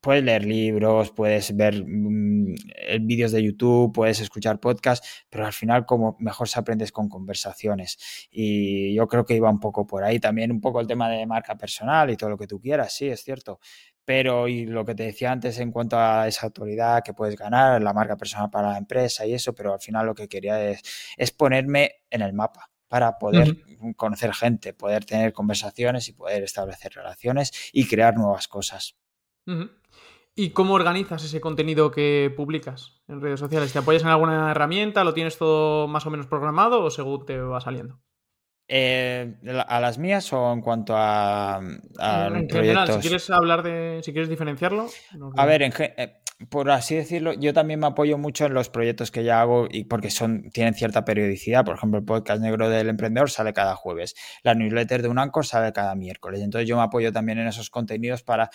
puedes leer libros, puedes ver mm, vídeos de YouTube, puedes escuchar podcasts, pero al final como mejor se aprendes con conversaciones. Y yo creo que iba un poco por ahí. También un poco el tema de marca personal y todo lo que tú quieras, sí, es cierto. Pero y lo que te decía antes en cuanto a esa autoridad que puedes ganar, la marca personal para la empresa y eso, pero al final lo que quería es, es ponerme en el mapa para poder conocer gente, poder tener conversaciones y poder establecer relaciones y crear nuevas cosas. ¿Y cómo organizas ese contenido que publicas en redes sociales? ¿Te apoyas en alguna herramienta? ¿Lo tienes todo más o menos programado o según te va saliendo? Eh, ¿A las mías o en cuanto a, en general, si quieres hablar de, si quieres diferenciarlo. A ver, eh, por así decirlo, yo también me apoyo mucho en los proyectos que ya hago y porque son, tienen cierta periodicidad. Por ejemplo, el podcast negro del emprendedor sale cada jueves. La newsletter de un Anchor sale cada miércoles. Entonces yo me apoyo también en esos contenidos para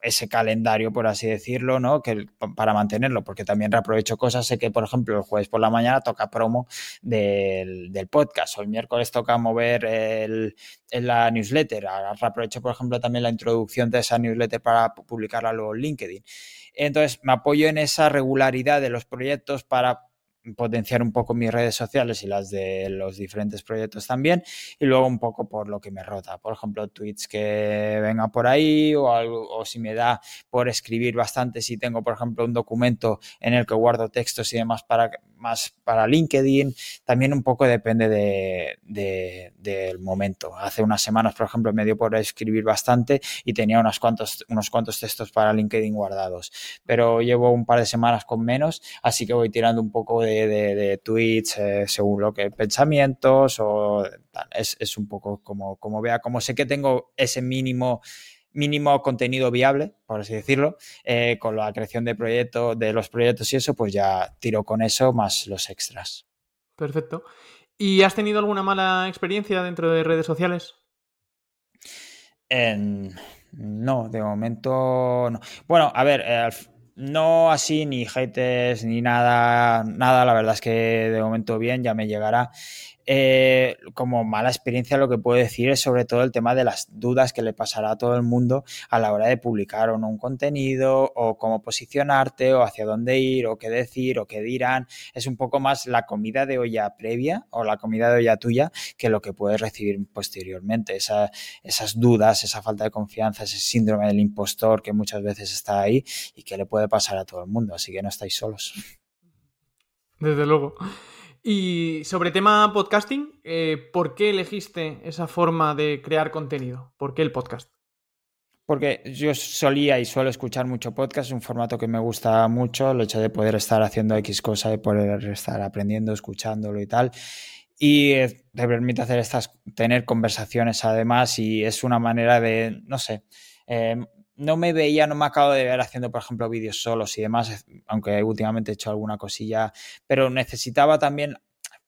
ese calendario, por así decirlo, ¿no? Que, para mantenerlo, porque también reaprovecho cosas. Sé que, por ejemplo, el jueves por la mañana toca promo del, podcast, o el miércoles toca mover el, la newsletter. Ahora reaprovecho, por ejemplo, también la introducción de esa newsletter para publicarla luego en LinkedIn. Entonces, me apoyo en esa regularidad de los proyectos para potenciar un poco mis redes sociales y las de los diferentes proyectos también y luego un poco por lo que me rota. Por ejemplo tweets que venga por ahí o, algo, o si me da por escribir bastante si tengo por ejemplo un documento en el que guardo textos y demás para más para LinkedIn también un poco depende de, del momento. Hace unas semanas por ejemplo me dio por escribir bastante y tenía unos cuantos unos cuantos textos para LinkedIn guardados pero llevo un par de semanas con menos así que voy tirando un poco de de, tweets eh, según lo que pensamientos o Es, un poco como, como vea, como sé que tengo ese mínimo mínimo contenido viable, por así decirlo, eh, con la creación de proyectos, de los proyectos y eso, pues ya tiro con eso más los extras. Perfecto. ¿Y has tenido alguna mala experiencia dentro de redes sociales? no, de momento no. Bueno, a ver, eh, no así, ni haters, ni nada, nada, la verdad es que de momento bien, ya me llegará. Eh, como mala experiencia lo que puedo decir es sobre todo el tema de las dudas que le pasará a todo el mundo a la hora de publicar o no un contenido o cómo posicionarte o hacia dónde ir o qué decir o qué dirán. Es un poco más la comida de olla previa o la comida de olla tuya que lo que puedes recibir posteriormente. esas dudas, esa falta de confianza, ese síndrome del impostor que muchas veces está ahí y que le puede pasar a todo el mundo. Así que no estáis solos. Desde luego. Y sobre tema podcasting, eh, ¿por qué elegiste esa forma de crear contenido? ¿Por qué el podcast? porque yo solía y suelo escuchar mucho podcast, es un formato que me gusta mucho, el hecho de poder estar haciendo X cosa, de poder estar aprendiendo, escuchándolo y tal. Y te permite hacer estas, tener conversaciones además y es una manera de, no sé, eh, no me veía, no me acabo de ver haciendo, por ejemplo, vídeos solos y demás, aunque últimamente he hecho alguna cosilla, pero necesitaba también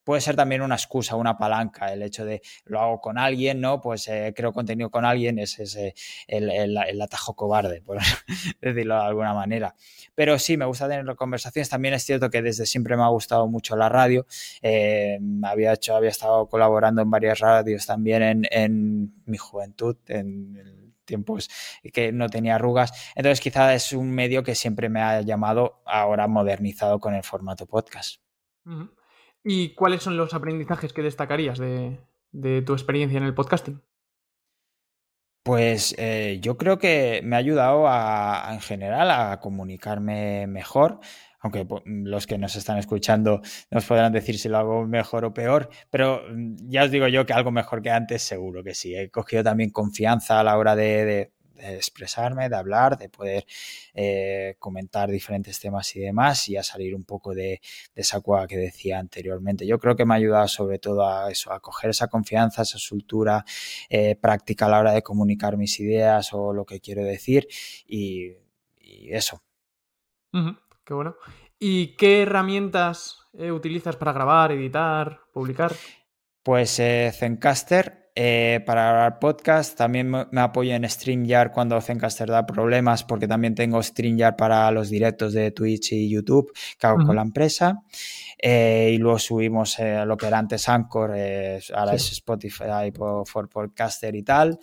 puede ser también una excusa, una palanca, el hecho de lo hago con alguien, ¿no? Pues eh, creo contenido con alguien, es, ese el, atajo cobarde, por decirlo de alguna manera. Pero sí, me gusta tener conversaciones. También es cierto que desde siempre me ha gustado mucho la radio. Eh, había hecho, había estado colaborando en varias radios también en, en mi juventud, en tiempos que no tenía arrugas. Entonces, quizá es un medio que siempre me ha llamado, ahora modernizado con el formato podcast. ¿Y cuáles son los aprendizajes que destacarías de, tu experiencia en el podcasting? Pues eh, yo creo que me ha ayudado a, en general a comunicarme mejor, aunque los que nos están escuchando nos podrán decir si lo hago mejor o peor, pero mm, ya os digo yo que algo mejor que antes seguro que sí. He cogido también confianza a la hora de expresarme, de hablar, de poder eh, comentar diferentes temas y demás y a salir un poco de, esa cueva que decía anteriormente. Yo creo que me ha ayudado sobre todo a eso, a coger esa confianza, esa soltura eh, práctica a la hora de comunicar mis ideas o lo que quiero decir y, eso. Qué bueno. ¿Y qué herramientas eh, utilizas para grabar, editar, publicar? Pues Zencaster eh, para grabar podcast. También me apoyo en StreamYard cuando Zencaster da problemas, porque también tengo StreamYard para los directos de Twitch y YouTube que hago con la empresa. Eh, y luego subimos eh, lo que era antes Anchor, ahora es Spotify for Podcaster y tal.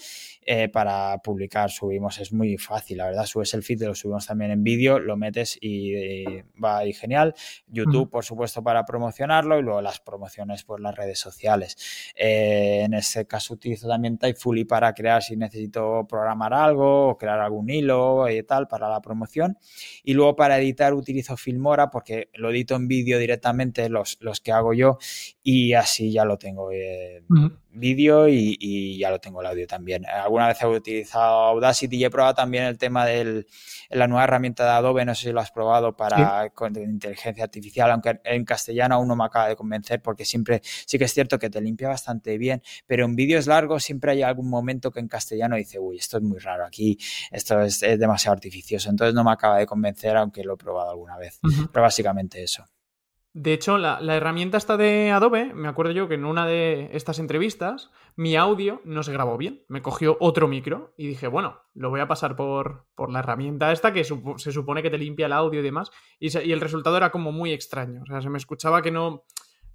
Para publicar subimos, es muy fácil, la verdad, subes el feed, lo subimos también en vídeo, lo metes y, va ahí genial. YouTube, por supuesto, para promocionarlo y luego las promociones por las redes sociales. en este caso utilizo también Typefully para crear si necesito programar algo o crear algún hilo y tal para la promoción. Y luego para editar utilizo Filmora porque lo edito en vídeo directamente los, los que hago yo y así ya lo tengo en vídeo y, ya lo tengo el audio también. Alguna vez he utilizado Audacity y he probado también el tema de la nueva herramienta de Adobe, no sé si lo has probado para con inteligencia artificial, aunque en castellano aún no me acaba de convencer porque siempre sí que es cierto que te limpia bastante bien, pero en vídeos largos siempre hay algún momento que en castellano dice, uy, esto es muy raro aquí, esto es, demasiado artificioso, entonces no me acaba de convencer aunque lo he probado alguna vez. Pero básicamente eso. De hecho, la, herramienta esta de Adobe, me acuerdo yo que en una de estas entrevistas, mi audio no se grabó bien. Me cogió otro micro y dije, bueno, lo voy a pasar por, por la herramienta esta que se supone que te limpia el audio y demás. Y, y, el resultado era como muy extraño. O sea, se me escuchaba que no.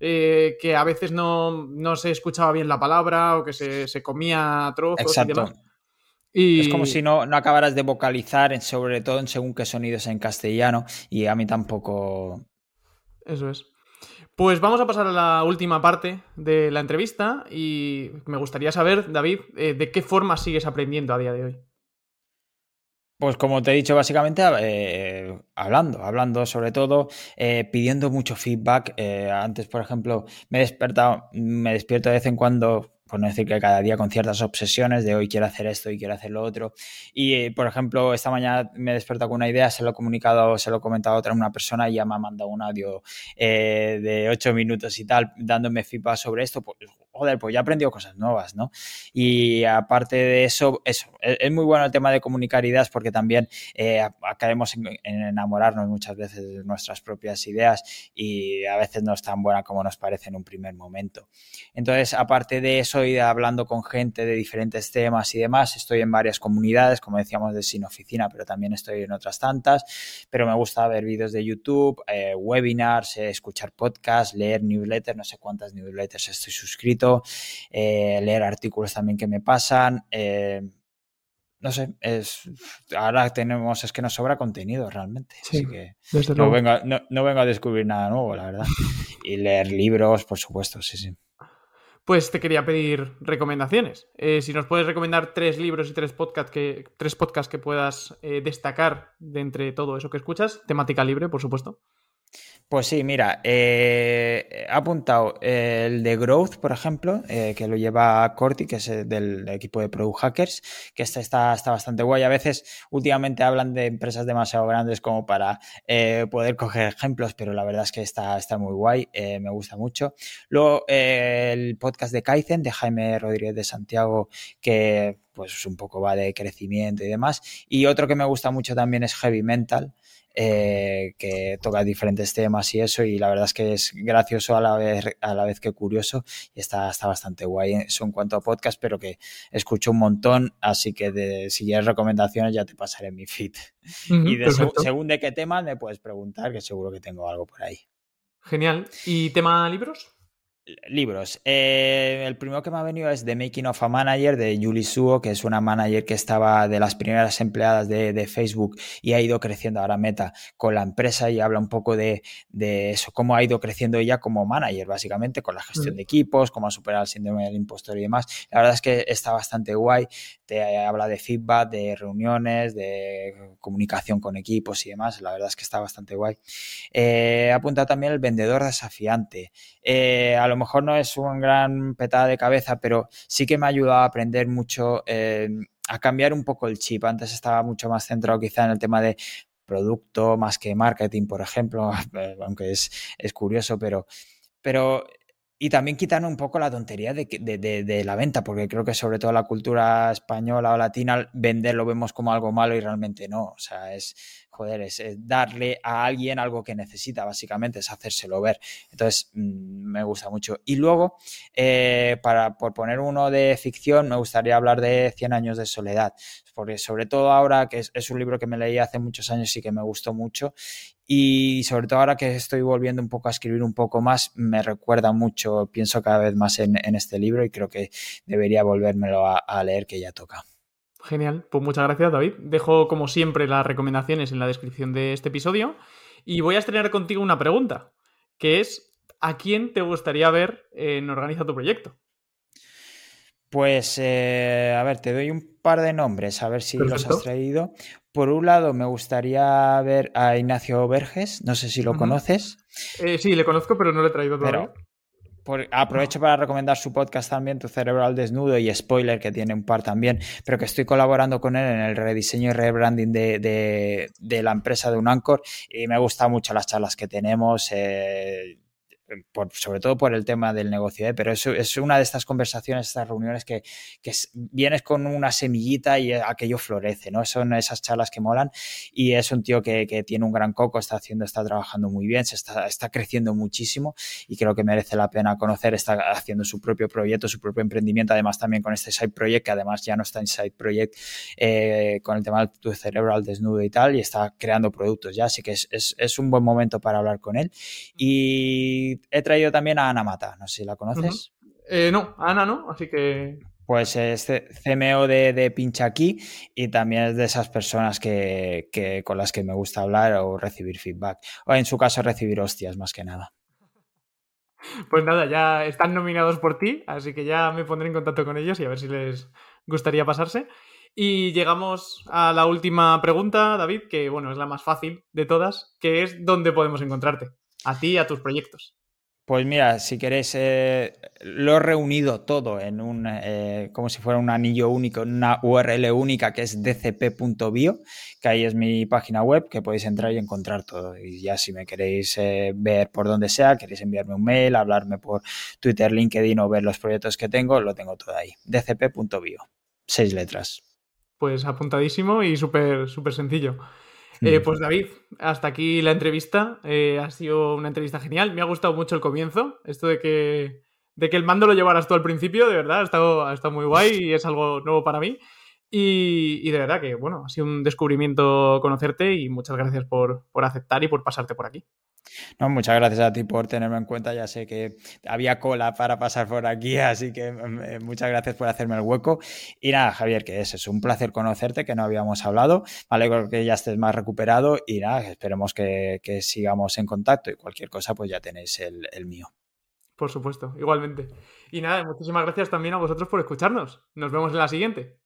Eh, que a veces no, se escuchaba bien la palabra o que se, comía trozos y demás. Es como si no, no acabaras de vocalizar, sobre todo en según qué sonidos en castellano, y a mí tampoco eso es. Pues vamos a pasar a la última parte de la entrevista y me gustaría saber, David, eh, de qué forma sigues aprendiendo a día de hoy. Pues como te he dicho, básicamente eh, hablando, hablando sobre todo, eh, pidiendo mucho feedback. antes, por ejemplo, me he despertado, me despierto de vez en cuando por no decir que cada día con ciertas obsesiones de hoy quiero hacer esto y quiero hacer lo otro. Y, eh, por ejemplo, esta mañana me he despertado con una idea, se lo he comunicado, se lo he comentado a otra una persona y ya me ha mandado un audio eh, de ocho minutos y tal, dándome feedback sobre esto. Pues, joder, pues ya he aprendido cosas nuevas, ¿no? Y aparte de eso, eso, es muy bueno el tema de comunicar ideas porque también eh, acabemos en, enamorarnos muchas veces de nuestras propias ideas y a veces no es tan buena como nos parece en un primer momento. Entonces, aparte de eso, estoy hablando con gente de diferentes temas y demás. Estoy en varias comunidades, como decíamos, de Sin Oficina, pero también estoy en otras tantas. Pero me gusta ver vídeos de YouTube, eh, webinars, eh, escuchar podcasts, leer newsletters, no sé cuántas newsletters estoy suscrito, eh, leer artículos también que me pasan no sé, es ahora tenemos, es que nos sobra contenido realmente. así que no vengo, no vengo, a descubrir nada nuevo, la verdad. Y leer libros, por supuesto, sí, sí pues te quería pedir recomendaciones. Eh, si nos puedes recomendar tres libros y tres podcasts que, tres podcasts que puedas eh, destacar de entre todo eso que escuchas, temática libre, por supuesto. Pues sí, mira, eh, ha apuntado el de Growth, por ejemplo, eh, que lo lleva Corti, que es del equipo de Product Hackers, que este está, está bastante guay. A veces, últimamente hablan de empresas demasiado grandes como para eh, poder coger ejemplos, pero la verdad es que está, está muy guay, me gusta mucho. Luego, el podcast de Kaizen, de Jaime Rodríguez de Santiago, que pues un poco va de crecimiento y demás. Y otro que me gusta mucho también es Heavy Mental, eh, que toca diferentes temas y eso, y la verdad es que es gracioso a la vez, a la vez que curioso y está, está bastante guay eso en cuanto a podcast, pero que escucho un montón, así que de, si quieres recomendaciones ya te pasaré mi feed. y de según de qué tema me puedes preguntar, que seguro que tengo algo por ahí. Genial. ¿Y tema libros? Libros. Eh, el primero que me ha venido es The Making of a Manager de Julie Suo, que es una manager que estaba de las primeras empleadas de, Facebook y ha ido creciendo ahora Meta con la empresa y habla un poco de, eso, cómo ha ido creciendo ella como manager, básicamente, con la gestión mm. de equipos, cómo ha superado el síndrome del impostor y demás. La verdad es que está bastante guay. Habla de feedback, de reuniones, de comunicación con equipos y demás. La verdad es que está bastante guay. Eh, apunta también el vendedor desafiante. Eh, a lo mejor no es un gran petada de cabeza, pero sí que me ha ayudado a aprender mucho, eh, a cambiar un poco el chip. Antes estaba mucho más centrado quizá en el tema de producto más que marketing, por ejemplo, aunque es, es curioso, pero, pero y también quitar un poco la tontería de, de, de, la venta, porque creo que sobre todo la cultura española o latina, vender lo vemos como algo malo y realmente no. O sea, es, joder, es, darle a alguien algo que necesita, básicamente, es hacérselo ver. Entonces, mm, me gusta mucho. Y luego, eh, para, por poner uno de ficción, me gustaría hablar de Cien años de soledad, porque sobre todo ahora, que es, un libro que me leí hace muchos años y que me gustó mucho, y sobre todo ahora que estoy volviendo un poco a escribir un poco más, me recuerda mucho, pienso cada vez más en, este libro y creo que debería volvérmelo a leer que ya toca. Genial, pues muchas gracias David. Dejo como siempre las recomendaciones en la descripción de este episodio y voy a estrenar contigo una pregunta, que es ¿a quién te gustaría ver en Organiza tu proyecto? Pues, eh, a ver, te doy un par de nombres, a ver si los has traído. Por un lado, me gustaría ver a Ignacio Verges, no sé si lo conoces. Eh, sí, le conozco, pero no le he traído todavía aprovecho para recomendar su podcast también, Tu Cerebro al Desnudo y Spoiler, que tiene un par también, pero que estoy colaborando con él en el rediseño y rebranding de, de, la empresa de Unancor y me gustan mucho las charlas que tenemos. Eh, sobre todo por el tema del negocio, ¿eh? pero es, es, una de estas conversaciones, estas reuniones que, vienes con una semillita y aquello florece, ¿no? Son esas charlas que molan y es un tío que, tiene un gran coco, está haciendo, está trabajando muy bien, se está, está creciendo muchísimo y creo que merece la pena conocer, está haciendo su propio proyecto, su propio emprendimiento, además también con este side project, que además ya no está en side project eh, con el tema de tu cerebro al desnudo y tal, y está creando productos ya, así que es, es un buen momento para hablar con él. Y he traído también a Ana Mata, no sé si la conoces. Eh, no, Ana no, así que... Pues es CMO de, de Pincha Aquí y también es de esas personas que, con las que me gusta hablar o recibir feedback. O en su caso recibir hostias más que nada. Pues nada, ya están nominados por ti, así que ya me pondré en contacto con ellos y a ver si les gustaría pasarse. Y llegamos a la última pregunta, David, que bueno, es la más fácil de todas, que es ¿dónde podemos encontrarte? A ti y a tus proyectos. Pues mira, si queréis, eh, lo he reunido todo en un, eh, como si fuera un anillo único, una URL única que es dcp.bio, que ahí es mi página web, que podéis entrar y encontrar todo. Y ya si me queréis eh, ver por donde sea, queréis enviarme un mail, hablarme por Twitter, LinkedIn o ver los proyectos que tengo, lo tengo todo ahí. dcp.bio, seis letras. Pues apuntadísimo y súper, súper sencillo. Eh, pues David, hasta aquí la entrevista. Eh, ha sido una entrevista genial. Me ha gustado mucho el comienzo. Esto de que, de que el mando lo llevaras tú al principio, de verdad, ha estado, ha estado muy guay y es algo nuevo para mí. Y, de verdad que, bueno, ha sido un descubrimiento conocerte y muchas gracias por, por aceptar y por pasarte por aquí. No, muchas gracias a ti por tenerme en cuenta. Ya sé que había cola para pasar por aquí, así que eh, muchas gracias por hacerme el hueco. Y nada, Javier, que es, es un placer conocerte, que no habíamos hablado. Alegro que ya estés más recuperado y nada, esperemos que, sigamos en contacto y cualquier cosa, pues ya tenéis el, el mío. Por supuesto, igualmente. Y nada, muchísimas gracias también a vosotros por escucharnos. Nos vemos en la siguiente.